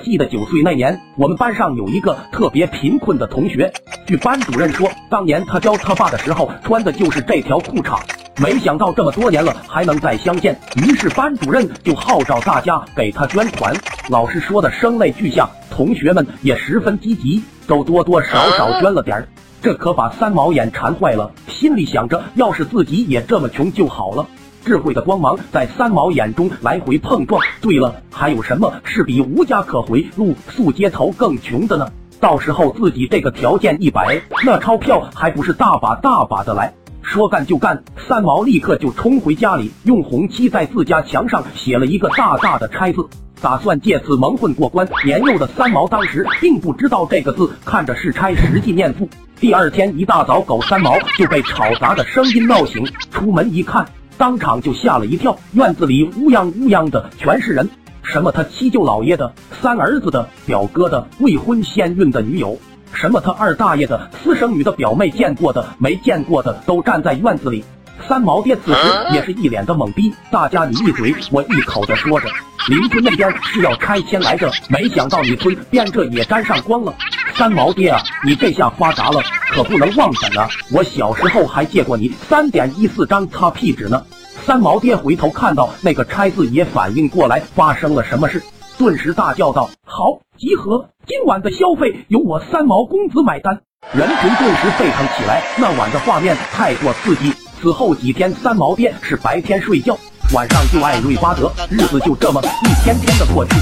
记得九岁那年，我们班上有一个特别贫困的同学。据班主任说，当年他教他爸的时候穿的就是这条裤衩。没想到这么多年了还能再相见，于是班主任就号召大家给他捐款。老师说的声泪俱下，同学们也十分积极，都多多少少捐了点儿。这可把三毛眼馋坏了，心里想着，要是自己也这么穷就好了。智慧的光芒在三毛眼中来回碰撞。对了，还有什么是比无家可回、露宿街头更穷的呢？到时候自己这个条件一摆，那钞票还不是大把大把的来？说干就干，三毛立刻就冲回家里，用红漆在自家墙上写了一个大大的“拆”字，打算借此蒙混过关。年幼的三毛当时并不知道这个字看着是“拆”，实际念“富”。第二天一大早，狗三毛就被吵杂的声音闹醒，出门一看。当场就吓了一跳，院子里乌泱乌泱的全是人，什么他七舅老爷的、三儿子的、表哥的、未婚先孕的女友，什么他二大爷的、私生女的、表妹见过的、没见过的，都站在院子里。三毛爹此时也是一脸的懵逼，大家你一嘴我一口的说着，邻村那边是要拆迁来着，没想到你村边这也沾上光了。三毛爹啊，你这下发达了，可不能忘本啊！我小时候还借过你三点一四张擦屁纸呢。三毛爹回头看到那个拆字，也反应过来发生了什么事，顿时大叫道：“好，集合！今晚的消费由我三毛公子买单！”人群顿时沸腾起来。那晚的画面太过刺激。此后几天，三毛爹是白天睡觉。晚上就爱瑞巴德，日子就这么一天天的过去。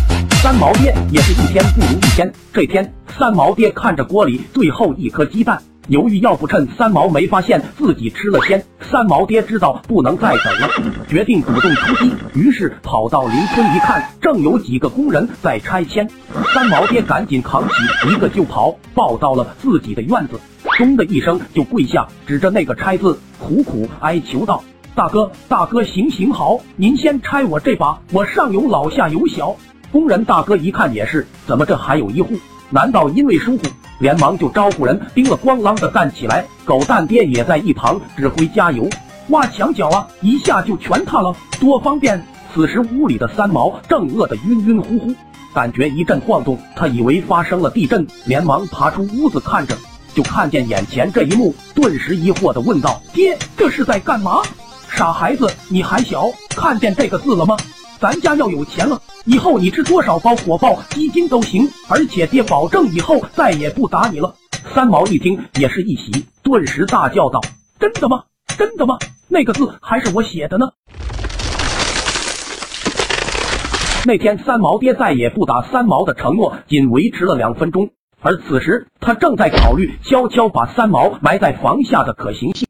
三毛爹也是一天不如一天。这天，三毛爹看着锅里最后一颗鸡蛋，犹豫要不趁三毛没发现自己吃了先。三毛爹知道不能再等了，决定主动出击。于是跑到邻村一看，正有几个工人在拆迁。三毛爹赶紧扛起一个就跑，抱到了自己的院子，咚的一声就跪下，指着那个拆字，苦苦哀求道。大哥，大哥，行行好，您先拆我这把，我上有老下有小。工人大哥一看也是，怎么这还有一户？难道因为疏忽？连忙就招呼人叮了咣啷的干起来。狗蛋爹也在一旁指挥加油，挖墙脚啊，一下就全塌了，多方便。此时屋里的三毛正饿得晕晕乎乎，感觉一阵晃动，他以为发生了地震，连忙爬出屋子看着，就看见眼前这一幕，顿时疑惑的问道：“爹，这是在干嘛？”傻孩子，你还小，看见这个字了吗？咱家要有钱了，以后你吃多少包火爆鸡精都行，而且爹保证以后再也不打你了。三毛一听也是一喜，顿时大叫道：“真的吗？真的吗？那个字还是我写的呢！”那天三毛爹再也不打三毛的承诺仅维持了两分钟，而此时他正在考虑悄悄把三毛埋在房下的可行性。